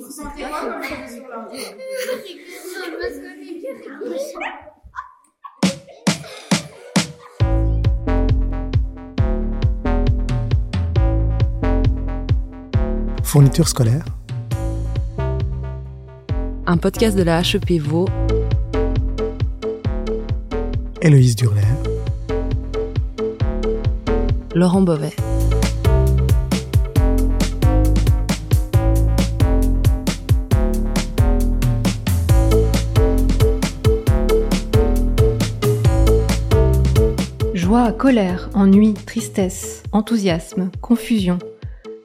Vous sentez quoi comme émotion là Fourniture scolaire, Un podcast de la HEP Vaud, Héloïse Durler, Laurent Beauvais. Joie, colère, ennui, tristesse, enthousiasme, confusion.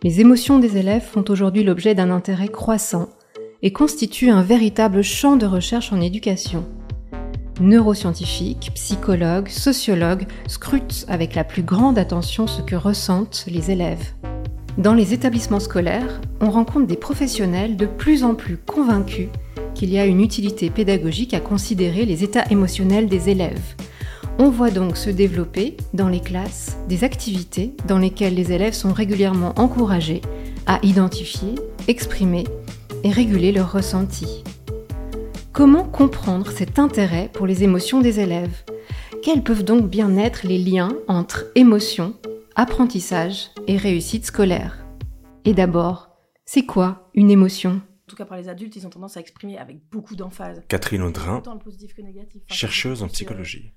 Les émotions des élèves font aujourd'hui l'objet d'un intérêt croissant et constituent un véritable champ de recherche en éducation. Neuroscientifiques, psychologues, sociologues scrutent avec la plus grande attention ce que ressentent les élèves. Dans les établissements scolaires, on rencontre des professionnels de plus en plus convaincus qu'il y a une utilité pédagogique à considérer les états émotionnels des élèves. On voit donc se développer dans les classes des activités dans lesquelles les élèves sont régulièrement encouragés à identifier, exprimer et réguler leurs ressentis. Comment comprendre cet intérêt pour les émotions des élèves? Quels peuvent donc bien être les liens entre émotion, apprentissage et réussite scolaire? Et d'abord, c'est quoi une émotion? En tout cas, par les adultes, ils ont tendance à exprimer avec beaucoup d'emphase. Catherine Audrin. Enfin, chercheuse en c'est- psychologie.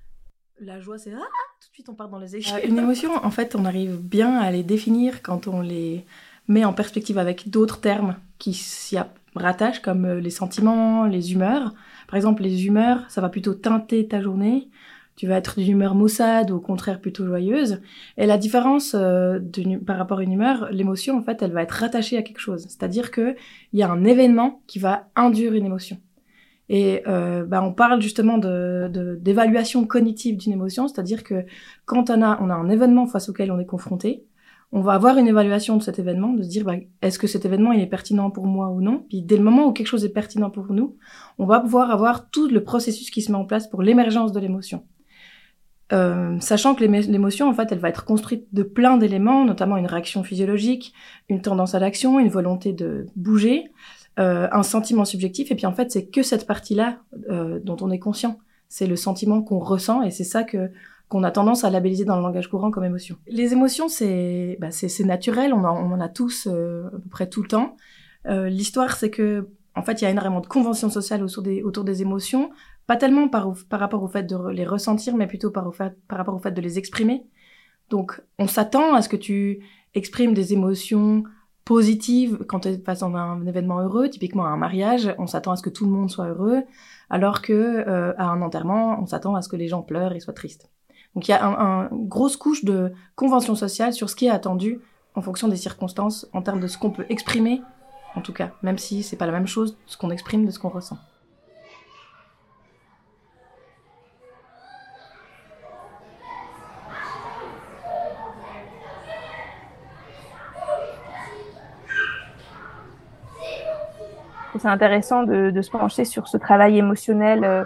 La joie, c'est ah, tout de suite on part dans les échecs. une émotion, en fait, on arrive bien à les définir quand on les met en perspective avec d'autres termes qui s'y rattachent, comme euh, les sentiments, les humeurs. Par exemple, les humeurs, ça va plutôt teinter ta journée. Tu vas être d'une humeur maussade ou au contraire plutôt joyeuse. Et la différence euh, par rapport à une humeur, l'émotion, en fait, elle va être rattachée à quelque chose. C'est-à-dire que il y a un événement qui va induire une émotion. Et euh, bah, on parle justement de de- d'évaluation cognitive d'une émotion, c'est-à-dire que quand on a, on a un événement face auquel on est confronté, on va avoir une évaluation de cet événement, de se dire bah, est-ce que cet événement il est pertinent pour moi ou non? Puis dès le moment où quelque chose est pertinent pour nous, on va pouvoir avoir tout le processus qui se met en place pour l'émergence de l'émotion. Euh, sachant que l'émo- l'émotion, en fait, elle va être construite de plein d'éléments, notamment une réaction physiologique, une tendance à l'action, une volonté de bouger, euh, un sentiment subjectif, et puis en fait, c'est que cette partie-là euh, dont on est conscient. C'est le sentiment qu'on ressent, et c'est ça que qu'on a tendance à labelliser dans le langage courant comme émotion. Les émotions, c'est bah, c'est naturel, on en, on en a tous euh, à peu près tout le temps. Euh, L'histoire, c'est que en fait, il y a énormément de conventions sociales autour des, autour des émotions, pas tellement par, par rapport au fait de les ressentir, mais plutôt par, par rapport au fait de les exprimer. Donc, on s'attend à ce que tu exprimes des émotions positives quand es face à un événement heureux, typiquement à un mariage, on s'attend à ce que tout le monde soit heureux, alors que euh, à un enterrement, on s'attend à ce que les gens pleurent et soient tristes. Donc il y a un, un- une grosse couche de convention sociale sur ce qui est attendu en fonction des circonstances, en termes de ce qu'on peut exprimer, en tout cas, même si c'est pas la même chose ce qu'on exprime de ce qu'on ressent. C'est intéressant de, de se pencher sur ce travail émotionnel euh,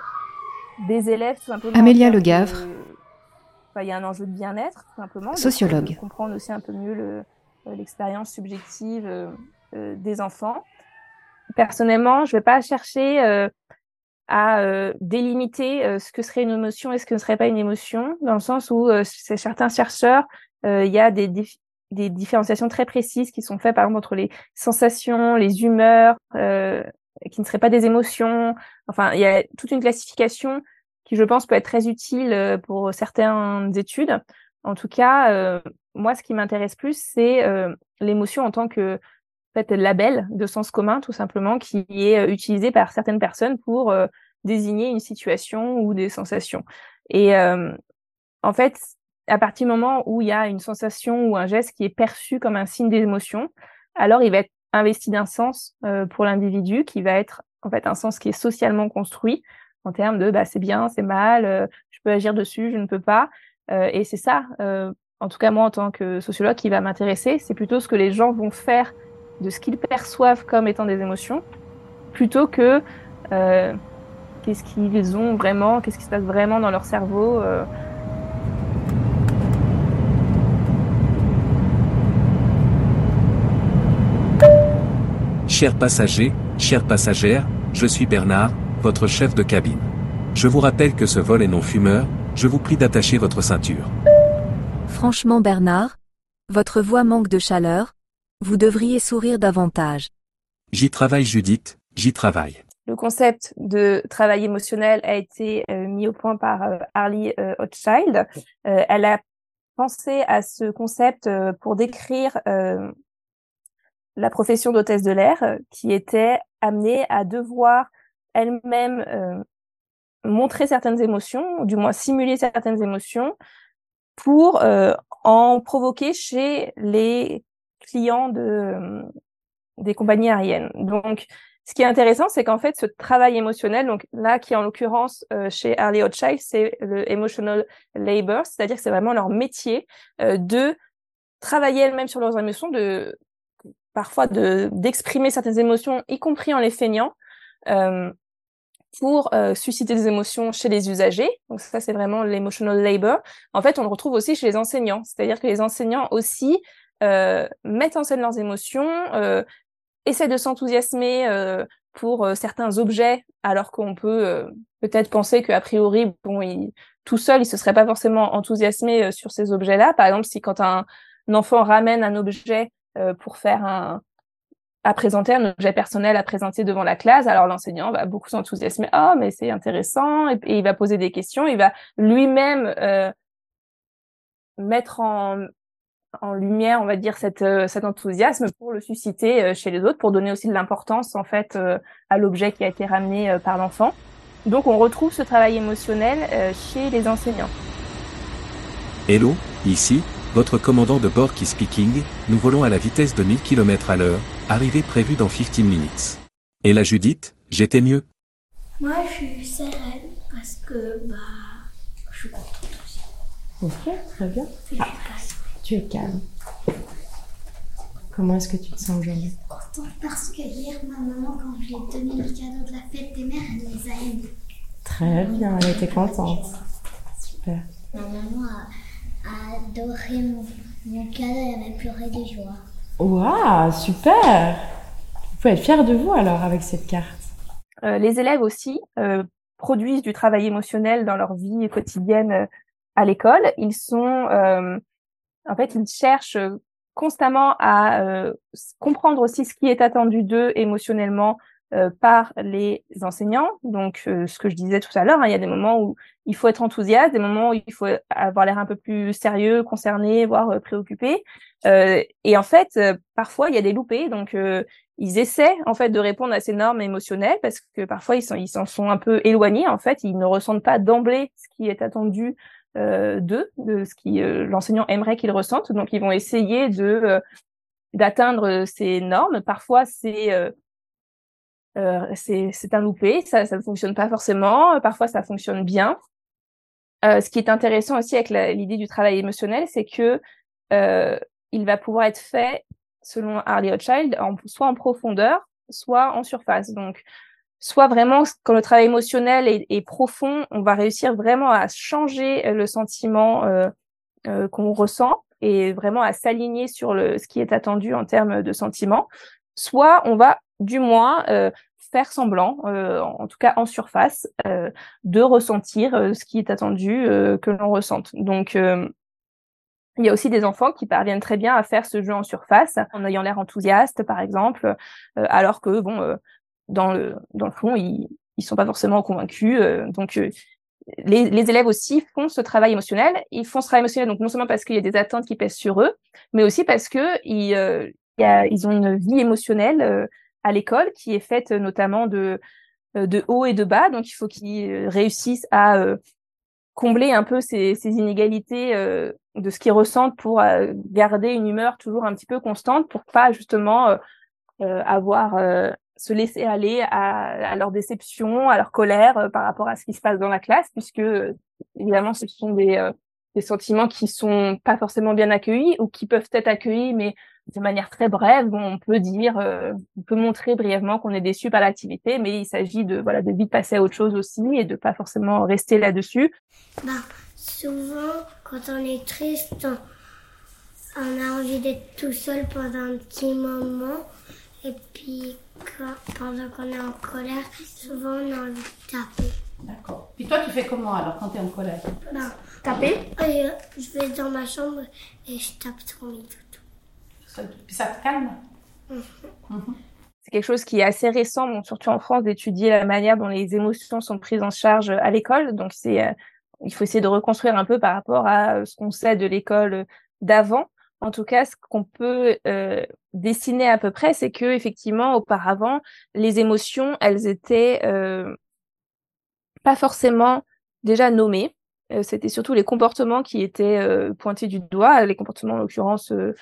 des élèves, tout simplement. Amélia Le Gavre. de- enfin, Il y a un enjeu de bien-être, tout simplement. Sociologue. Comprendre aussi un peu mieux le- euh, l'expérience subjective euh, des enfants. Personnellement, je ne vais pas chercher à euh, délimiter euh, ce que serait une émotion et ce que ne serait pas une émotion, dans le sens où euh, chez certains chercheurs, il y a des, des différenciations très précises qui sont faites, par exemple, entre les sensations, les humeurs, euh, qui ne seraient pas des émotions. Enfin, il y a toute une classification qui, je pense, peut être très utile euh, pour certaines études. En tout cas, euh, moi, ce qui m'intéresse plus, c'est euh, l'émotion en tant que en fait, label de sens commun, tout simplement, qui est euh, utilisé par certaines personnes pour euh, désigner une situation ou des sensations. Et en fait, à partir du moment où il y a une sensation ou un geste qui est perçu comme un signe d'émotion, alors il va être investi d'un sens euh, pour l'individu qui va être en fait un sens qui est socialement construit en termes de bah, c'est bien, c'est mal, je peux agir dessus, je ne peux pas. et c'est ça, en tout cas moi en tant que sociologue, qui va m'intéresser, c'est plutôt ce que les gens vont faire de ce qu'ils perçoivent comme étant des émotions, plutôt que qu'est-ce qu'ils ont vraiment, qu'est-ce qui se passe vraiment dans leur cerveau. Chers passagers, chères passagères, je suis Bernard, votre chef de cabine. Je vous rappelle que ce vol est non fumeur, je vous prie d'attacher votre ceinture. Franchement Bernard, votre voix manque de chaleur, vous devriez sourire davantage. J'y travaille Judith, j'y travaille. Le concept de travail émotionnel a été euh, mis au point par euh, Harley euh, Hochschild. elle a pensé à ce concept pour décrire la profession d'hôtesse de l'air euh, qui était amenée à devoir elle-même euh, montrer certaines émotions, ou du moins simuler certaines émotions, pour euh, en provoquer chez les clients de, des compagnies aériennes. Donc, ce qui est intéressant, c'est qu'en fait, ce travail émotionnel, donc là, qui en l'occurrence chez Harley Hochschild, c'est le emotional labor, c'est-à-dire que c'est vraiment leur métier de travailler elles-mêmes sur leurs émotions, de parfois de d'exprimer certaines émotions, y compris en les feignant, euh, pour euh, susciter des émotions chez les usagers. Donc ça, c'est vraiment l'emotional labor. En fait, on le retrouve aussi chez les enseignants. C'est-à-dire que les enseignants aussi euh, mettent en scène leurs émotions, euh, essaient de s'enthousiasmer euh, pour certains objets, alors qu'on peut peut-être penser qu'a priori, bon, il, tout seul, il se serait pas forcément enthousiasmé sur ces objets-là. Par exemple, si quand un, enfant ramène un objet euh, pour faire un à présenter un objet personnel à présenter devant la classe. Alors l'enseignant va beaucoup s'enthousiasmer. Oh, mais c'est intéressant. Et, il va poser des questions. Il va lui-même euh, mettre en, lumière, on va dire, euh, cet enthousiasme pour le susciter euh, chez les autres, pour donner aussi de l'importance en fait à l'objet qui a été ramené par l'enfant. Donc on retrouve ce travail émotionnel chez les enseignants. Hello, ici votre commandant de bord qui speaking, nous volons à la vitesse de 1000 km à l'heure, arrivée prévue dans 15 minutes. Et la Judith, j'étais mieux Moi, je suis sereine parce que, bah, je suis contente aussi. Ok, très bien. Ah, tu es calme. Comment est-ce que tu te sens aujourd'hui? Contente parce que hier, ma maman, quand je lui ai donné les cadeaux de la fête des mères, elle les a aimés. Très bien, elle était contente. Super. Ma maman a adoré mon, mon cadeau et elle avait pleuré de joie. Waouh, super Vous pouvez être fiers de vous alors avec cette carte. Euh, les élèves aussi euh, produisent du travail émotionnel dans leur vie quotidienne euh, à l'école. Ils sont, euh, en fait, ils cherchent constamment à euh, comprendre aussi ce qui est attendu d'eux émotionnellement euh, par les enseignants. Donc, euh, ce que je disais tout à l'heure, hein, il y a des moments où il faut être enthousiaste, des moments où il faut avoir l'air un peu plus sérieux, concerné, voire euh, préoccupé. et en fait, parfois, il y a des loupés. Donc, ils essaient en fait de répondre à ces normes émotionnelles parce que parfois, ils s'en sont un peu éloignés. En fait, ils ne ressentent pas d'emblée ce qui est attendu d'eux, de ce qui l'enseignant aimerait qu'ils ressentent. Donc, ils vont essayer de d'atteindre ces normes. Parfois, c'est euh, c'est un loupé, ça, ça ne fonctionne pas forcément, parfois ça fonctionne bien. Euh, ce qui est intéressant aussi avec l'idée du travail émotionnel, c'est que euh, il va pouvoir être fait, selon Harley Hochschild, en, soit en profondeur, soit en surface. Donc, soit vraiment, quand le travail émotionnel est, est profond, on va réussir vraiment à changer le sentiment euh, euh, qu'on ressent et vraiment à s'aligner sur le, ce qui est attendu en termes de sentiments. Soit on va du moins euh, faire semblant, euh, en tout cas en surface, euh, de ressentir ce qui est attendu que l'on ressente. Donc il y a aussi des enfants qui parviennent très bien à faire ce jeu en surface, en ayant l'air enthousiaste, par exemple, alors que bon, dans le dans le fond, ils ils sont pas forcément convaincus. donc les, les, élèves aussi font ce travail émotionnel. Ils font ce travail émotionnel donc non seulement parce qu'il y a des attentes qui pèsent sur eux, mais aussi parce que ils, ils ont une vie émotionnelle à l'école, qui est faite euh, notamment de, euh, de et de bas. Donc, il faut qu'ils euh, réussissent à combler un peu ces, ces inégalités de ce qu'ils ressentent pour garder une humeur toujours un petit peu constante, pour pas justement avoir se laisser aller à, à, leur déception, à leur colère par rapport à ce qui se passe dans la classe, puisque évidemment ce sont des, des sentiments qui sont pas forcément bien accueillis ou qui peuvent être accueillis mais de manière très brève, on peut dire, on peut montrer brièvement qu'on est déçu par l'activité, mais il s'agit de voilà de vite passer à autre chose aussi et de pas forcément rester là-dessus. Bah, souvent, quand on est triste, on, on a envie d'être tout seul pendant un petit moment. Et puis, quand, pendant qu'on est en colère, souvent on a envie de taper. D'accord. Puis toi, tu fais comment alors quand tu es en colère? Ben, Taper? et, euh, Je vais dans ma chambre et je tape sur mes Puis ça te calme Mhm. C'est quelque chose qui est assez récent, bon, surtout en France, d'étudier la manière dont les émotions sont prises en charge à l'école. Donc, c'est, euh, il faut essayer de reconstruire un peu par rapport à euh, ce qu'on sait de l'école d'avant. En tout cas, ce qu'on peut euh, dessiner à peu près, c'est que effectivement, auparavant, les émotions, elles étaient euh, pas forcément déjà nommées. Euh, C'était surtout les comportements qui étaient euh, pointés du doigt, les comportements en l'occurrence euh, euh,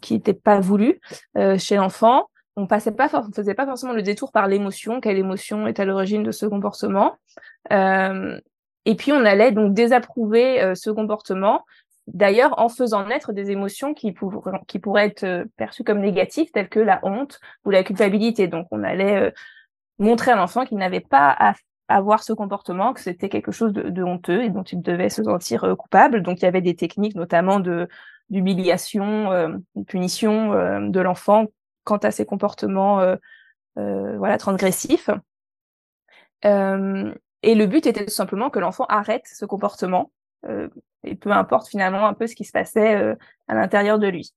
qui n'étaient pas voulus euh, chez l'enfant. On passait pas, on faisait pas forcément le détour par l'émotion, quelle émotion est à l'origine de ce comportement. Euh, et puis on allait donc désapprouver euh, ce comportement D'ailleurs, en faisant naître des émotions qui, pour, qui pourraient être euh, perçues comme négatives, telles que la honte ou la culpabilité. Donc, on allait euh, montrer à l'enfant qu'il n'avait pas à avoir ce comportement, que c'était quelque chose de, honteux et dont il devait se sentir euh, coupable. Donc, il y avait des techniques, notamment de d'humiliation, euh, punition euh, de l'enfant quant à ses comportements, euh, voilà, transgressifs. et le but était tout simplement que l'enfant arrête ce comportement euh, et peu importe finalement un peu ce qui se passait euh, à l'intérieur de lui.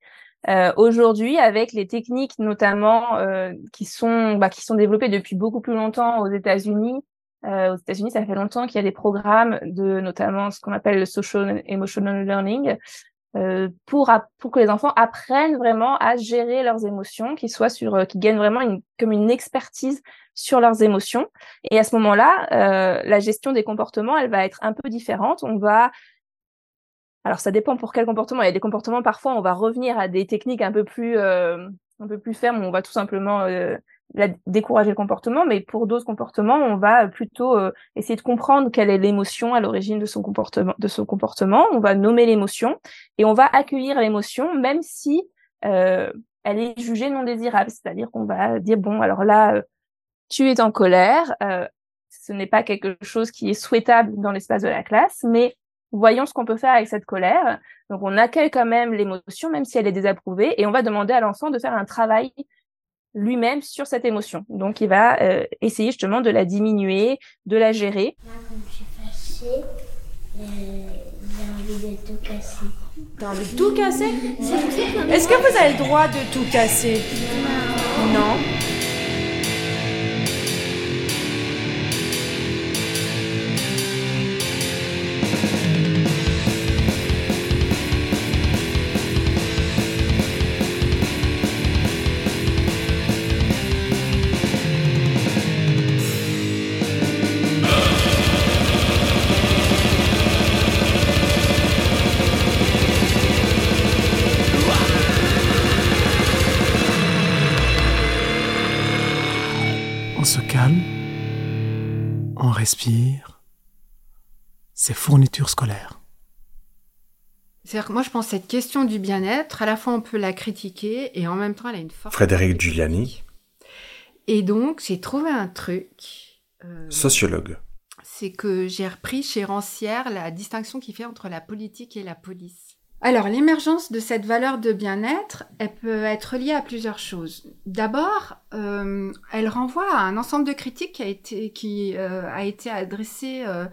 Euh, Aujourd'hui, avec les techniques notamment euh, qui sont bah, qui sont développées depuis beaucoup plus longtemps aux États-Unis, aux États-Unis, ça fait longtemps qu'il y a des programmes de notamment ce qu'on appelle le social emotional learning pour pour que les enfants apprennent vraiment à gérer leurs émotions, qu'ils soient sur qu'ils gagnent vraiment une comme une expertise sur leurs émotions. Et à ce moment-là, euh, la gestion des comportements, elle va être un peu différente. On va alors ça dépend pour quel comportement. Il y a des comportements parfois on va revenir à des techniques un peu plus euh, un peu plus fermes. On va tout simplement euh, la, décourager le comportement, mais pour d'autres comportements, on va plutôt euh, essayer de comprendre quelle est l'émotion à l'origine de son comportement. De son comportement, on va nommer l'émotion et on va accueillir l'émotion, même si euh, elle est jugée non désirable. C'est-à-dire qu'on va dire bon, alors là, tu es en colère. ce n'est pas quelque chose qui est souhaitable dans l'espace de la classe, mais voyons ce qu'on peut faire avec cette colère. Donc, on accueille quand même l'émotion, même si elle est désapprouvée, et on va demander à l'enfant de faire un travail lui-même sur cette émotion. Donc, il va euh, essayer justement de la diminuer, de la gérer. Moi, quand je suis fâchée, euh, j'ai envie de tout casser. T'as envie de tout casser? Est-ce que vous avez le droit de tout casser? Non. Non. C'est fourniture scolaire. C'est-à-dire que moi, je pense que cette question du bien-être, à la fois on peut la critiquer et en même temps, elle a une force. Frédéric Giuliani. Et donc, j'ai trouvé un truc. Euh, Sociologue. C'est que j'ai repris chez Rancière la distinction qu'il fait entre la politique et la police. Alors, l'émergence de cette valeur de bien-être, elle peut être liée à plusieurs choses. D'abord, euh, elle renvoie à un ensemble de critiques qui a été, qui, euh, a été adressé euh,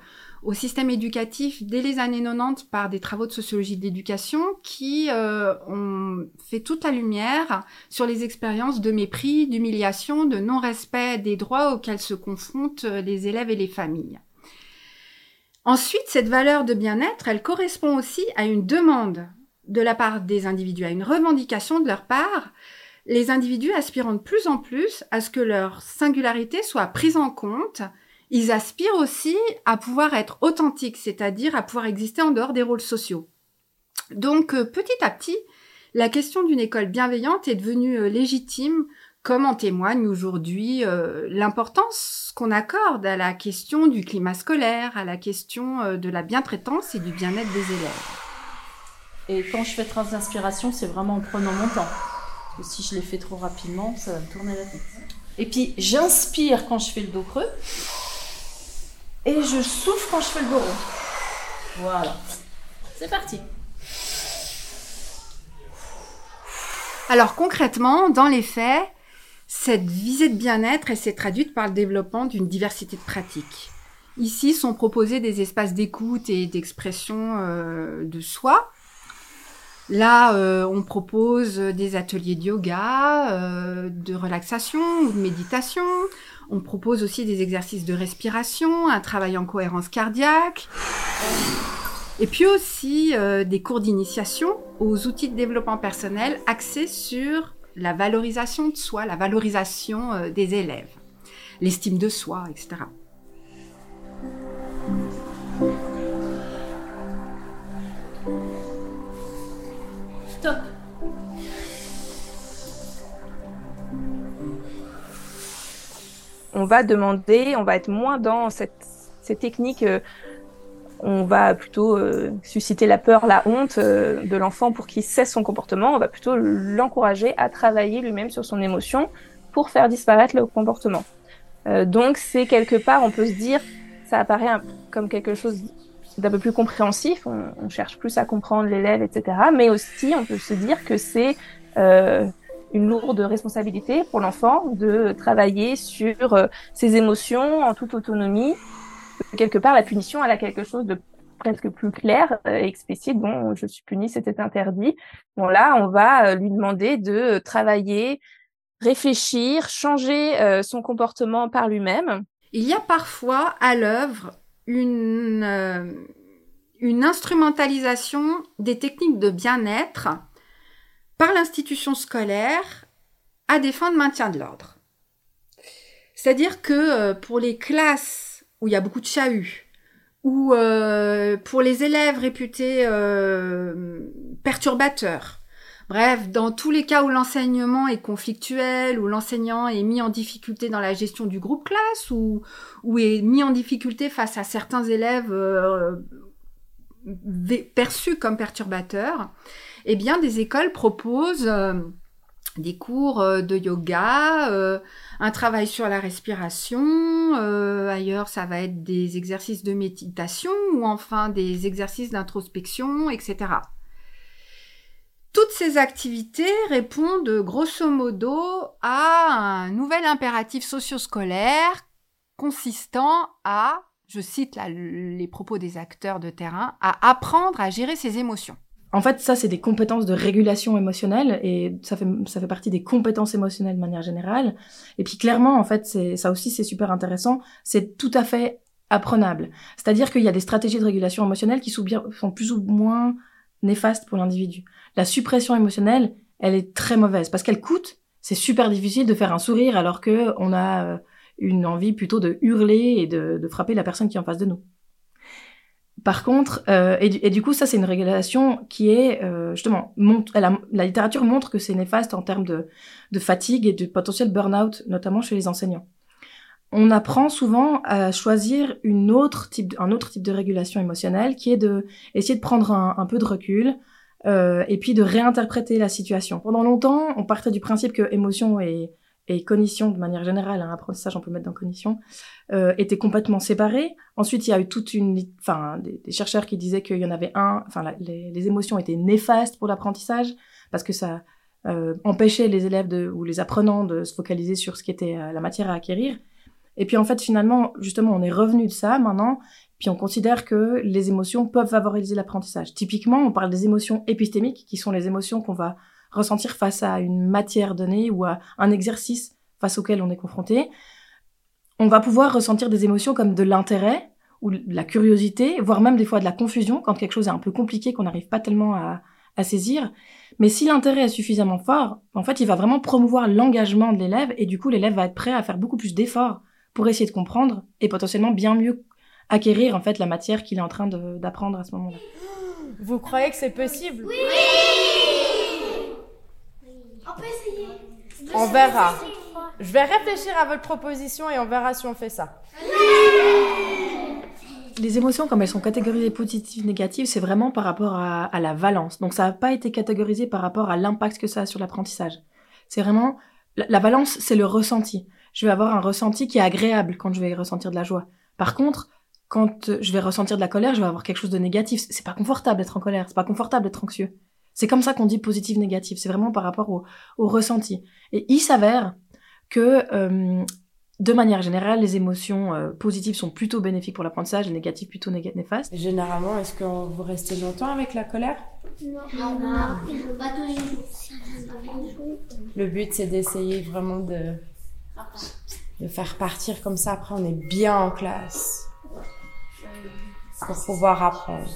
au système éducatif dès les années 90 par des travaux de sociologie de l'éducation qui ont fait toute la lumière sur les expériences de mépris, d'humiliation, de non-respect des droits auxquels se confrontent les élèves et les familles. Ensuite, cette valeur de bien-être, elle correspond aussi à une demande de la part des individus, à une revendication de leur part, les individus aspirant de plus en plus à ce que leur singularité soit prise en compte. Ils aspirent aussi à pouvoir être authentiques, c'est-à-dire à pouvoir exister en dehors des rôles sociaux. Donc, petit à petit, la question d'une école bienveillante est devenue légitime comme en témoigne aujourd'hui euh, l'importance qu'on accorde à la question du climat scolaire, à la question euh, de la bientraitance et du bien-être des élèves. Et quand je fais trace d'inspiration, c'est vraiment en prenant mon temps. Parce que si je l'ai fait trop rapidement, ça va me tourner la tête. Et puis j'inspire quand je fais le dos creux. Et je souffle quand je fais le dos rond. Voilà. C'est parti. Alors concrètement, dans les faits, cette visée de bien-être, s'est traduite par le développement d'une diversité de pratiques. Ici sont proposés des espaces d'écoute et d'expression euh, de soi. Là, euh, on propose des ateliers de yoga, euh, de relaxation ou de méditation. On propose aussi des exercices de respiration, un travail en cohérence cardiaque. Et puis aussi des cours d'initiation aux outils de développement personnel axés sur la valorisation de soi, la valorisation euh, des élèves, l'estime de soi, etc. Top. On va demander, on va être moins dans cette, cette technique euh, on va plutôt euh, susciter la peur, la honte euh, de l'enfant pour qu'il cesse son comportement. On va plutôt l'encourager à travailler lui-même sur son émotion pour faire disparaître le comportement. Euh, donc c'est quelque part, on peut se dire, ça apparaît comme quelque chose d'un peu plus compréhensif. On, cherche plus à comprendre l'élève, etc. Mais aussi, on peut se dire que c'est une lourde responsabilité pour l'enfant de travailler sur ses émotions en toute autonomie quelque part, la punition, elle a quelque chose de presque plus clair et explicite. Bon, je suis puni, c'était interdit. Bon, là, on va euh, lui demander de travailler, réfléchir, changer euh, son comportement par lui-même. Il y a parfois à l'œuvre une, euh, une instrumentalisation des techniques de bien-être par l'institution scolaire à des fins de maintien de l'ordre. C'est-à-dire que pour les classes où il y a beaucoup de chahuts, ou euh, pour les élèves réputés euh, perturbateurs. Bref, dans tous les cas où l'enseignement est conflictuel, où l'enseignant est mis en difficulté dans la gestion du groupe classe, ou, est mis en difficulté face à certains élèves euh, perçus comme perturbateurs, eh bien, des écoles proposent des cours euh, de yoga, euh, un travail sur la respiration, euh, ailleurs ça va être des exercices de méditation ou enfin des exercices d'introspection, etc. Toutes ces activités répondent grosso modo à un nouvel impératif socio-scolaire consistant à, je cite les propos des acteurs de terrain, à apprendre à gérer ses émotions. En fait, ça, c'est des compétences de régulation émotionnelle et ça fait, ça fait partie des compétences émotionnelles de manière générale. Et puis clairement, en fait, c'est, ça aussi, c'est super intéressant. C'est tout à fait apprenable. C'est-à-dire qu'il y a des stratégies de régulation émotionnelle qui sont, plus ou moins néfastes pour l'individu. La suppression émotionnelle, elle est très mauvaise parce qu'elle coûte. C'est super difficile de faire un sourire alors que on a euh, une envie plutôt de hurler et de, de frapper la personne qui est en face de nous. Par contre, euh, et, du, coup, ça c'est une régulation qui est euh, justement, la littérature montre que c'est néfaste en termes de, fatigue et de potentiel burn-out, notamment chez les enseignants. On apprend souvent à choisir une autre type, un autre type de régulation émotionnelle, qui est de essayer de prendre un, peu de recul euh, et puis de réinterpréter la situation. Pendant longtemps, on partait du principe que émotion et et cognition de manière générale, un apprentissage on peut mettre dans cognition, euh, étaient complètement séparés. Ensuite, il y a eu toute une, enfin, des, chercheurs qui disaient qu'il y en avait un, enfin, les, les, émotions étaient néfastes pour l'apprentissage parce que ça euh, empêchait les élèves de, ou les apprenants de se focaliser sur ce qui était euh, la matière à acquérir. Et puis en fait, finalement, justement, on est revenu de ça maintenant, puis on considère que les émotions peuvent favoriser l'apprentissage. Typiquement, on parle des émotions épistémiques, qui sont les émotions qu'on va ressentir face à une matière donnée ou à un exercice face auquel on est confronté. On va pouvoir ressentir des émotions comme de l'intérêt ou de la curiosité, voire même des fois de la confusion quand quelque chose est un peu compliqué qu'on n'arrive pas tellement à, saisir. Mais si l'intérêt est suffisamment fort, en fait, il va vraiment promouvoir l'engagement de l'élève et du coup, l'élève va être prêt à faire beaucoup plus d'efforts pour essayer de comprendre et potentiellement bien mieux acquérir en fait la matière qu'il est en train d'apprendre à ce moment-là. Vous croyez que c'est possible? Oui on verra. Je vais réfléchir à votre proposition et on verra si on fait ça. Les émotions, comme elles sont catégorisées positives, négatives, c'est vraiment par rapport à, la valence. Donc ça n'a pas été catégorisé par rapport à l'impact que ça a sur l'apprentissage. C'est vraiment la, la valence, c'est le ressenti. Je vais avoir un ressenti qui est agréable quand je vais ressentir de la joie. Par contre, quand je vais ressentir de la colère, je vais avoir quelque chose de négatif. C'est pas confortable d'être en colère, c'est pas confortable d'être anxieux. C'est comme ça qu'on dit positif, négatif. C'est vraiment par rapport au, au ressenti. Et il s'avère que euh, de manière générale, les émotions euh, positives sont plutôt bénéfiques pour l'apprentissage et négatives plutôt néfastes. Et généralement, est-ce que vous restez longtemps avec la colère? Non, non, non. pas toujours. Le but, c'est d'essayer vraiment de, de faire partir comme ça. Après, on est bien en classe pour pouvoir apprendre.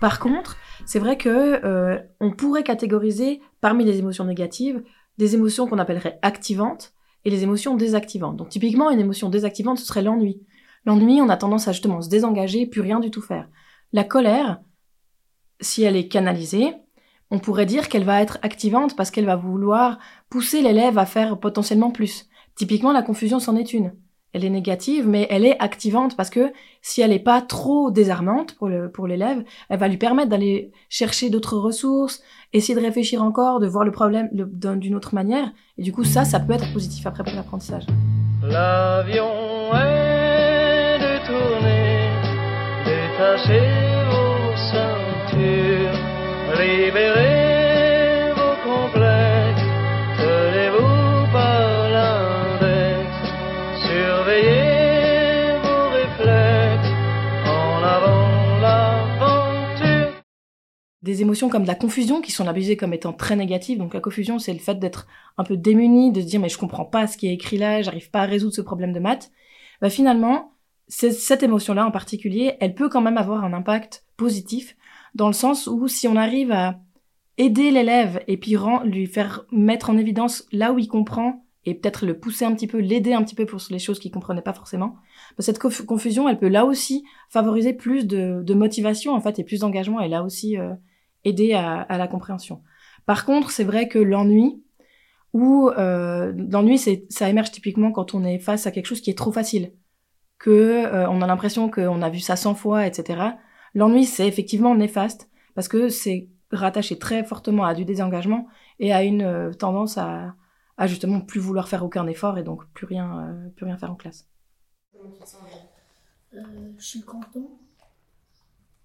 Par contre, c'est vrai que euh, on pourrait catégoriser parmi les émotions négatives des émotions qu'on appellerait activantes et les émotions désactivantes. Donc typiquement, une émotion désactivante, ce serait l'ennui. L'ennui, on a tendance à justement se désengager, plus rien du tout faire. La colère, si elle est canalisée, on pourrait dire qu'elle va être activante parce qu'elle va vouloir pousser l'élève à faire potentiellement plus. Typiquement, la confusion c'en est une. Elle est négative, mais elle est activante parce que si elle n'est pas trop désarmante pour le, pour l'élève, elle va lui permettre d'aller chercher d'autres ressources, essayer de réfléchir encore, de voir le problème d'une autre manière. Et du coup, ça, ça peut être positif après pour l'apprentissage. L'avion est détourné, ceintures, Des émotions comme la confusion qui sont abusées comme étant très négatives. Donc la confusion, c'est le fait d'être un peu démuni, de se dire mais je comprends pas ce qui est écrit là, j'arrive pas à résoudre ce problème de maths. Bah finalement, cette émotion-là en particulier, elle peut quand même avoir un impact positif dans le sens où si on arrive à aider l'élève et puis lui faire mettre en évidence là où il comprend et peut-être le pousser un petit peu, l'aider un petit peu pour les choses qu'il comprenait pas forcément, bah cette confusion, elle peut là aussi favoriser plus de, de motivation en fait et plus d'engagement et là aussi euh, aider à, la compréhension. Par contre, c'est vrai que l'ennui ou euh, l'ennui, ça émerge typiquement quand on est face à quelque chose qui est trop facile, que euh, on a l'impression qu'on a vu ça 100 fois, etc. L'ennui, c'est effectivement néfaste parce que c'est rattaché très fortement à du désengagement et à une euh, tendance à, justement plus vouloir faire aucun effort et donc plus rien, plus rien faire en classe. Je suis content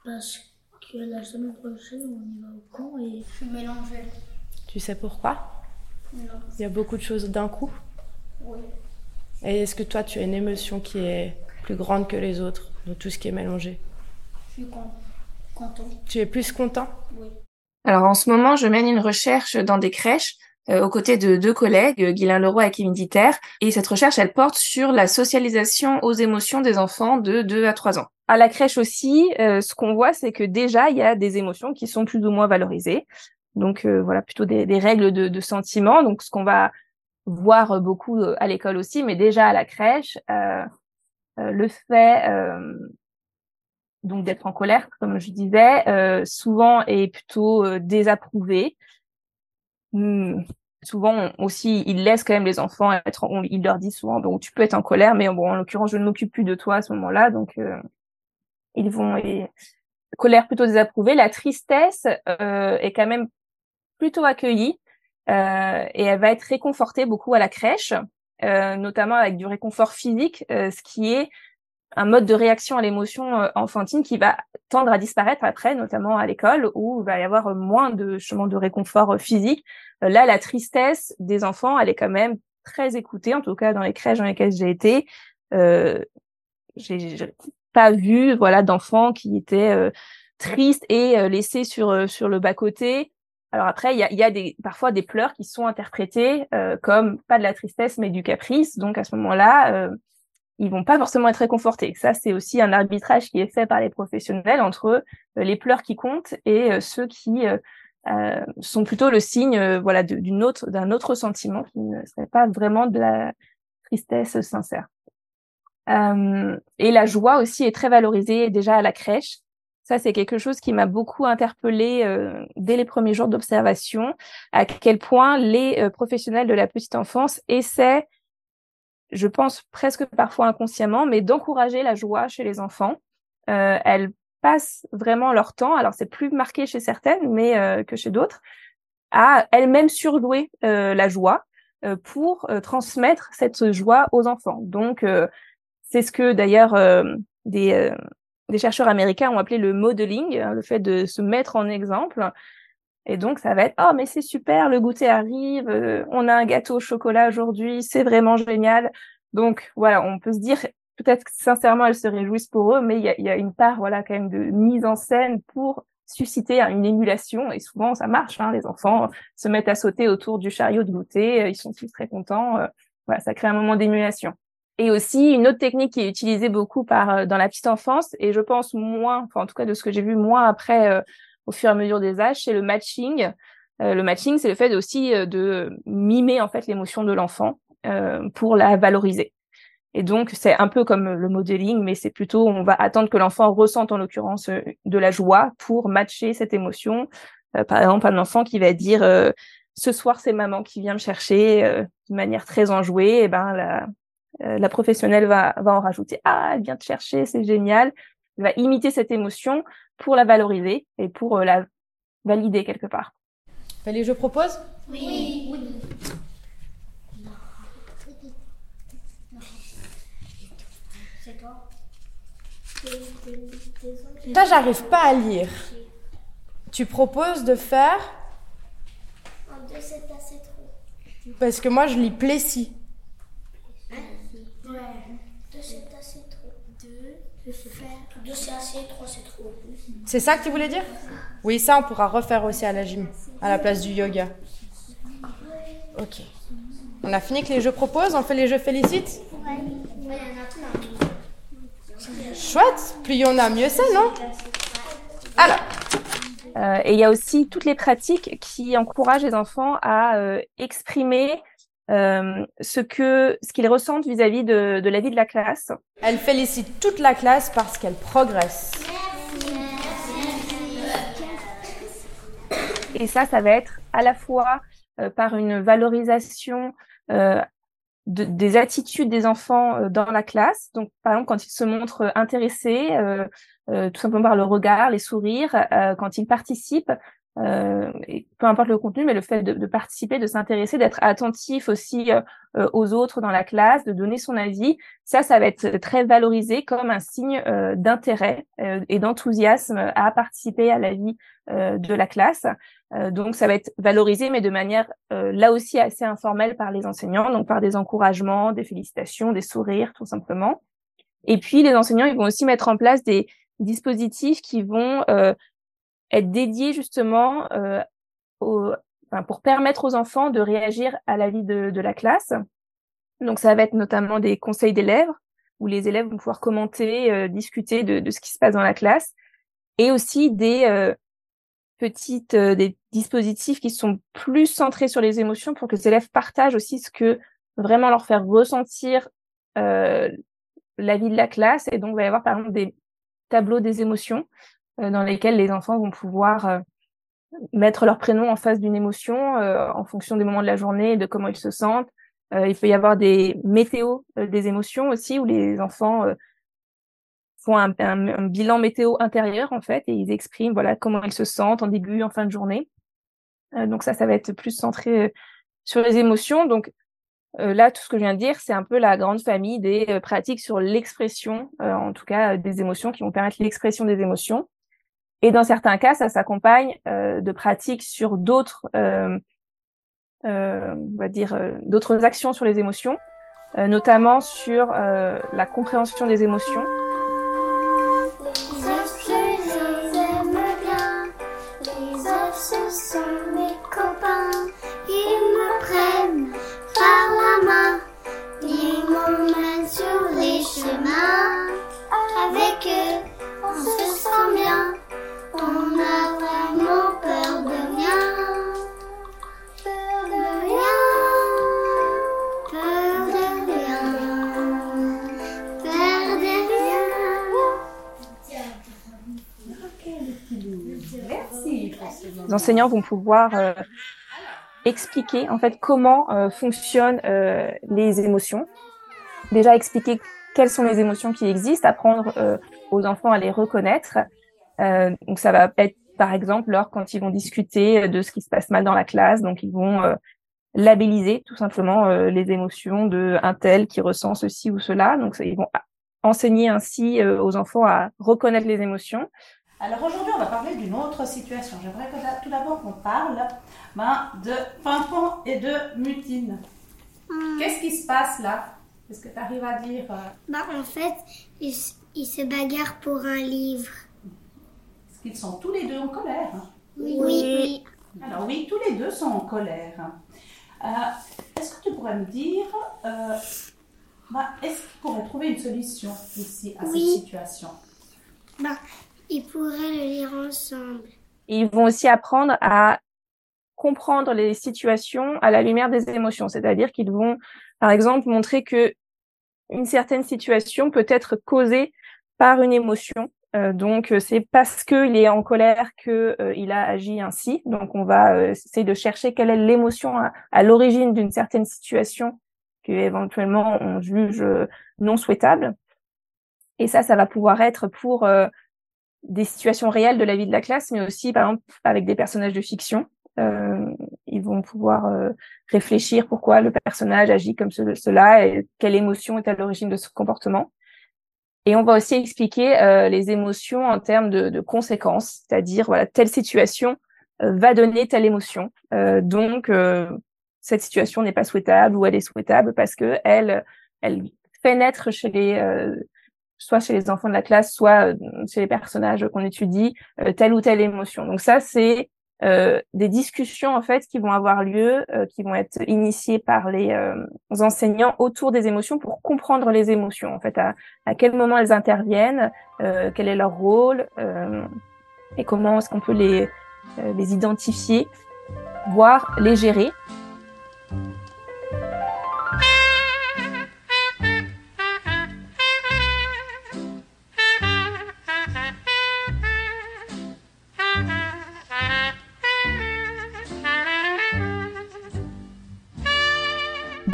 parce que la semaine prochaine on y va au camp et je suis mélangée. Tu sais pourquoi? Non. Il y a beaucoup de choses d'un coup Oui. Et est-ce que toi tu as une émotion qui est plus grande que les autres de tout ce qui est mélangé? Je suis content. Tu es plus content? Oui. Alors en ce moment, je mène une recherche dans des crèches euh, aux côtés de deux collègues, Guylain Leroy et Kim Diter. Et cette recherche, elle porte sur la socialisation aux émotions des enfants de 2 à 3 ans. À la crèche aussi, euh, ce qu'on voit, c'est que déjà, il y a des émotions qui sont plus ou moins valorisées. Donc euh, voilà, plutôt des, règles de, de, sentiments. Donc ce qu'on va voir beaucoup à l'école aussi, mais déjà à la crèche, le fait donc d'être en colère, comme je disais, euh, souvent est plutôt euh, désapprouvé. Hum, souvent aussi, ils laissent quand même les enfants être. Leur disent souvent, bon, tu peux être en colère, mais bon, en l'occurrence, je ne m'occupe plus de toi à ce moment-là, donc euh, ils vont. Et, colère plutôt désapprouvée. La tristesse euh, est quand même plutôt accueillie euh, et elle va être réconfortée beaucoup à la crèche, notamment avec du réconfort physique, ce qui est un mode de réaction à l'émotion euh, enfantine qui va tendre à disparaître après, notamment à l'école, où il va y avoir moins de chemin de réconfort euh, physique. Euh, là, la tristesse des enfants, elle est quand même très écoutée, en tout cas dans les crèches dans lesquelles j'ai été. Euh, j'ai pas vu voilà d'enfants qui étaient euh, tristes et euh, laissés sur sur le bas côté. Alors après, il y a, y a, des parfois des pleurs qui sont interprétés comme pas de la tristesse mais du caprice. Donc à ce moment-là, ils vont pas forcément être réconfortés. Ça, c'est aussi un arbitrage qui est fait par les professionnels entre euh, les pleurs qui comptent et euh, ceux qui euh, euh, sont plutôt le signe, voilà, d'une autre, d'un autre sentiment qui ne serait pas vraiment de la tristesse sincère. Et la joie aussi est très valorisée déjà à la crèche. Ça, c'est quelque chose qui m'a beaucoup interpellée euh, dès les premiers jours d'observation, à quel point les euh, professionnels de la petite enfance essaient, je pense presque parfois inconsciemment, mais d'encourager la joie chez les enfants. Euh, elles passent vraiment leur temps, alors c'est plus marqué chez certaines, mais euh, que chez d'autres, à elles-mêmes surjouer euh, la joie euh, pour euh, transmettre cette joie aux enfants. Donc, euh, c'est ce que d'ailleurs euh, des, euh, des chercheurs américains ont appelé le modeling, hein, le fait de se mettre en exemple. Et donc, ça va être, oh, mais c'est super, le goûter arrive, euh, on a un gâteau au chocolat aujourd'hui, c'est vraiment génial. Donc, voilà, on peut se dire, peut-être que sincèrement, elles se réjouissent pour eux, mais il y a, y a une part, voilà, quand même de mise en scène pour susciter hein, une émulation. Et souvent, ça marche, hein, les enfants se mettent à sauter autour du chariot de goûter, euh, ils sont tous très contents. euh, voilà, ça crée un moment d'émulation. Et aussi, une autre technique qui est utilisée beaucoup par euh, dans la petite enfance, et je pense moins, enfin en tout cas de ce que j'ai vu moins après, euh, au fur et à mesure des âges, c'est le matching. Euh, le matching, c'est le fait aussi euh, de mimer en fait l'émotion de l'enfant euh, pour la valoriser. Et donc, c'est un peu comme le modeling, mais c'est plutôt, on va attendre que l'enfant ressente en l'occurrence euh, de la joie pour matcher cette émotion. Par exemple, un enfant qui va dire ce soir c'est maman qui vient me chercher de manière très enjouée, et ben la, euh, la professionnelle va, va en rajouter ah elle vient te chercher, c'est génial. Elle va imiter cette émotion pour la valoriser et pour euh, la valider quelque part. Allez, je propose? Oui. C'est toi Ça, j'arrive pas à lire. Tu proposes de faire? En deux, c'est assez trop. parce que moi je lis Plessis. c'est ça que tu voulais dire? Oui, ça on pourra refaire aussi à la gym, à la place du yoga. Ok. On a fini que les jeux proposent, on fait les jeux félicites? Chouette, plus il y en a, mieux c'est, non? Alors. Euh, et il y a aussi toutes les pratiques qui encouragent les enfants à euh, exprimer euh, ce que ce qu'ils ressentent vis-à-vis de, de la vie de la classe. elle félicite toute la classe parce qu'elle progresse. Et ça, ça va être à la fois euh, par une valorisation euh, de- des attitudes des enfants euh, dans la classe. Donc, par exemple, quand ils se montrent intéressés, euh, euh, tout simplement par le regard, les sourires, euh, quand ils participent, euh, peu importe le contenu, mais le fait de, de participer, de s'intéresser, d'être attentif aussi euh, euh, aux autres dans la classe, de donner son avis, ça, ça va être très valorisé comme un signe euh, d'intérêt euh, et d'enthousiasme à participer à la vie euh, de la classe. Donc, ça va être valorisé, mais de manière là aussi assez informelle par les enseignants, donc par des encouragements, des félicitations, des sourires, tout simplement. Et puis, les enseignants, ils vont aussi mettre en place des dispositifs qui vont être dédiés justement euh, au- enfin, pour permettre aux enfants de réagir à la vie de, de la classe. Donc, ça va être notamment des conseils d'élèves où les élèves vont pouvoir commenter, euh, discuter de, de ce qui se passe dans la classe, et aussi des euh, petites euh, des dispositifs qui sont plus centrés sur les émotions pour que les élèves partagent aussi ce que vraiment leur faire ressentir euh, la vie de la classe. Et donc, il va y avoir par exemple des tableaux des émotions dans lesquels les enfants vont pouvoir euh, mettre leur prénom en face d'une émotion euh, en fonction des moments de la journée et de comment ils se sentent. Euh, il peut y avoir des météos euh, des émotions aussi où les enfants euh, font un, un- un bilan météo intérieur en fait et ils expriment voilà comment ils se sentent en début, en fin de journée. Euh, donc ça, ça va être plus centré euh, sur les émotions. Donc euh, là, tout ce que je viens de dire, c'est un peu la grande famille des euh, pratiques sur l'expression, euh, en tout cas euh, des émotions qui vont permettre l'expression des émotions. Et dans certains cas, ça s'accompagne euh, de pratiques sur d'autres, euh, euh, on va dire, euh, d'autres actions sur les émotions, euh, notamment sur la compréhension des émotions. Les les bien. Les sont enseignants vont pouvoir euh, expliquer en fait comment euh, fonctionnent euh, les émotions. Déjà expliquer quelles sont les émotions qui existent, apprendre aux enfants à les reconnaître. Donc ça va être par exemple lors quand ils vont discuter de ce qui se passe mal dans la classe, donc ils vont labelliser tout simplement les émotions de un tel qui ressent ceci ou cela. Donc ils vont enseigner ainsi aux enfants à reconnaître les émotions. Alors aujourd'hui, on va parler d'une autre situation. J'aimerais que tout d'abord qu'on parle ben, de Pimpon et de Mutine. Qu'est-ce qui se passe là? Est-ce que tu arrives à dire euh, Bah, en fait, ils, se bagarrent pour un livre. Est-ce qu'ils sont tous les deux en colère Oui. Oui. Alors oui, tous les deux sont en colère. Euh, est-ce que tu pourrais me dire, euh, ben, est-ce qu'on pourrait trouver une solution ici à Oui. cette situation? Bah, ils pourraient le lire ensemble. Ils vont aussi apprendre à comprendre les situations à la lumière des émotions. C'est-à-dire qu'ils vont, par exemple, montrer que une certaine situation peut être causée par une émotion. Euh, donc, euh, c'est parce qu'il est en colère que euh, il a agi ainsi. Donc, on va euh, essayer de chercher quelle est l'émotion à, à l'origine d'une certaine situation que éventuellement on juge non souhaitable. Et ça, ça va pouvoir être pour des situations réelles de la vie de la classe, mais aussi, par exemple, avec des personnages de fiction. Euh, ils vont pouvoir euh, réfléchir pourquoi le personnage agit comme ce- cela et quelle émotion est à l'origine de ce comportement. Et on va aussi expliquer euh, les émotions en termes de, de conséquences, c'est-à-dire voilà telle situation euh, va donner telle émotion. Euh, donc euh, cette situation n'est pas souhaitable ou elle est souhaitable parce que elle elle fait naître chez les soit chez les enfants de la classe, soit euh, chez les personnages qu'on étudie euh, telle ou telle émotion. Donc ça c'est euh, des discussions en fait qui vont avoir lieu, qui vont être initiées par les enseignants autour des émotions pour comprendre les émotions en fait, à, quel moment elles interviennent, quel est leur rôle et comment est-ce qu'on peut les identifier, voire les gérer.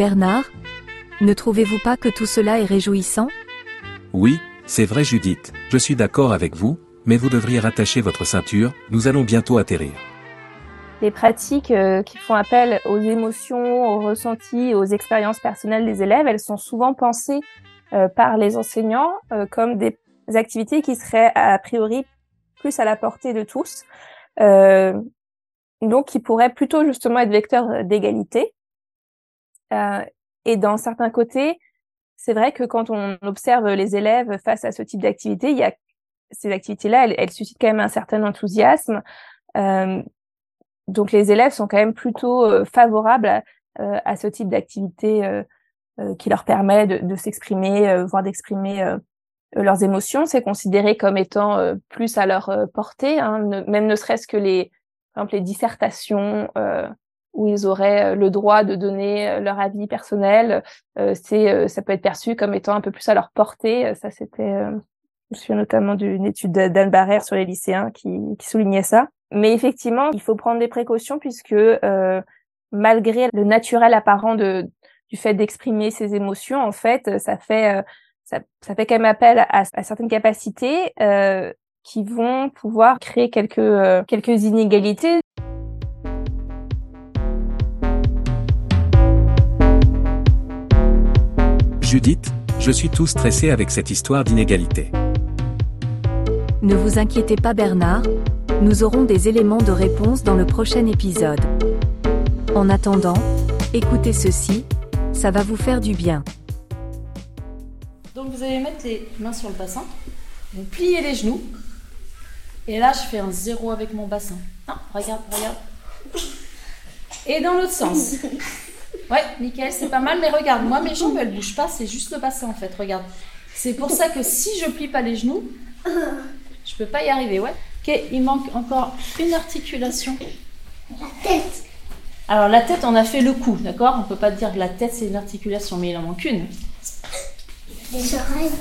Bernard, ne trouvez-vous pas que tout cela est réjouissant? Oui, c'est vrai Judith, je suis d'accord avec vous, mais vous devriez rattacher votre ceinture, nous allons bientôt atterrir. Les pratiques euh, qui font appel aux émotions, aux ressentis, aux expériences personnelles des élèves, elles sont souvent pensées euh, par les enseignants euh, comme des activités qui seraient a priori plus à la portée de tous, euh, donc qui pourraient plutôt justement être vecteurs d'égalité. Euh, et dans certains côtés, c'est vrai que quand on observe les élèves face à ce type d'activité, il y a ces activités-là, elles, elles suscitent quand même un certain enthousiasme. Euh, donc les élèves sont quand même plutôt euh, favorables à, ce type d'activité qui leur permet de, s'exprimer, voire d'exprimer leurs émotions. C'est considéré comme étant plus à leur portée, hein, même ne serait-ce que les, par exemple, les dissertations où ils auraient euh, le droit de donner euh, leur avis personnel. euh, c'est, euh, ça peut être perçu comme étant un peu plus à leur portée. Ça, c'était, euh, je me souviens notamment d'une étude d'Anne Barrère sur les lycéens qui, qui soulignait ça. Mais effectivement, il faut prendre des précautions puisque euh, malgré le naturel apparent de, du fait d'exprimer ses émotions, en fait, ça fait ça, ça fait quand même appel à, à certaines capacités qui vont pouvoir créer quelques quelques inégalités. Judith, je suis tout stressé avec cette histoire d'inégalité. Ne vous inquiétez pas Bernard, nous aurons des éléments de réponse dans le prochain épisode. En attendant, écoutez ceci, ça va vous faire du bien. Donc vous allez mettre les mains sur le bassin, vous pliez les genoux, et là je fais un zéro avec mon bassin. Non, regarde, regarde. Et dans l'autre sens. Ouais, nickel, c'est pas mal, mais regarde, moi mes jambes elles bougent pas, c'est juste le bassin en fait, regarde. C'est pour ça que si je plie pas les genoux, je peux pas y arriver, ouais. Ok, il manque encore une articulation. La tête. Alors la tête, on a fait le coup, d'accord? On peut pas dire que la tête c'est une articulation, mais il en manque une. Les oreilles.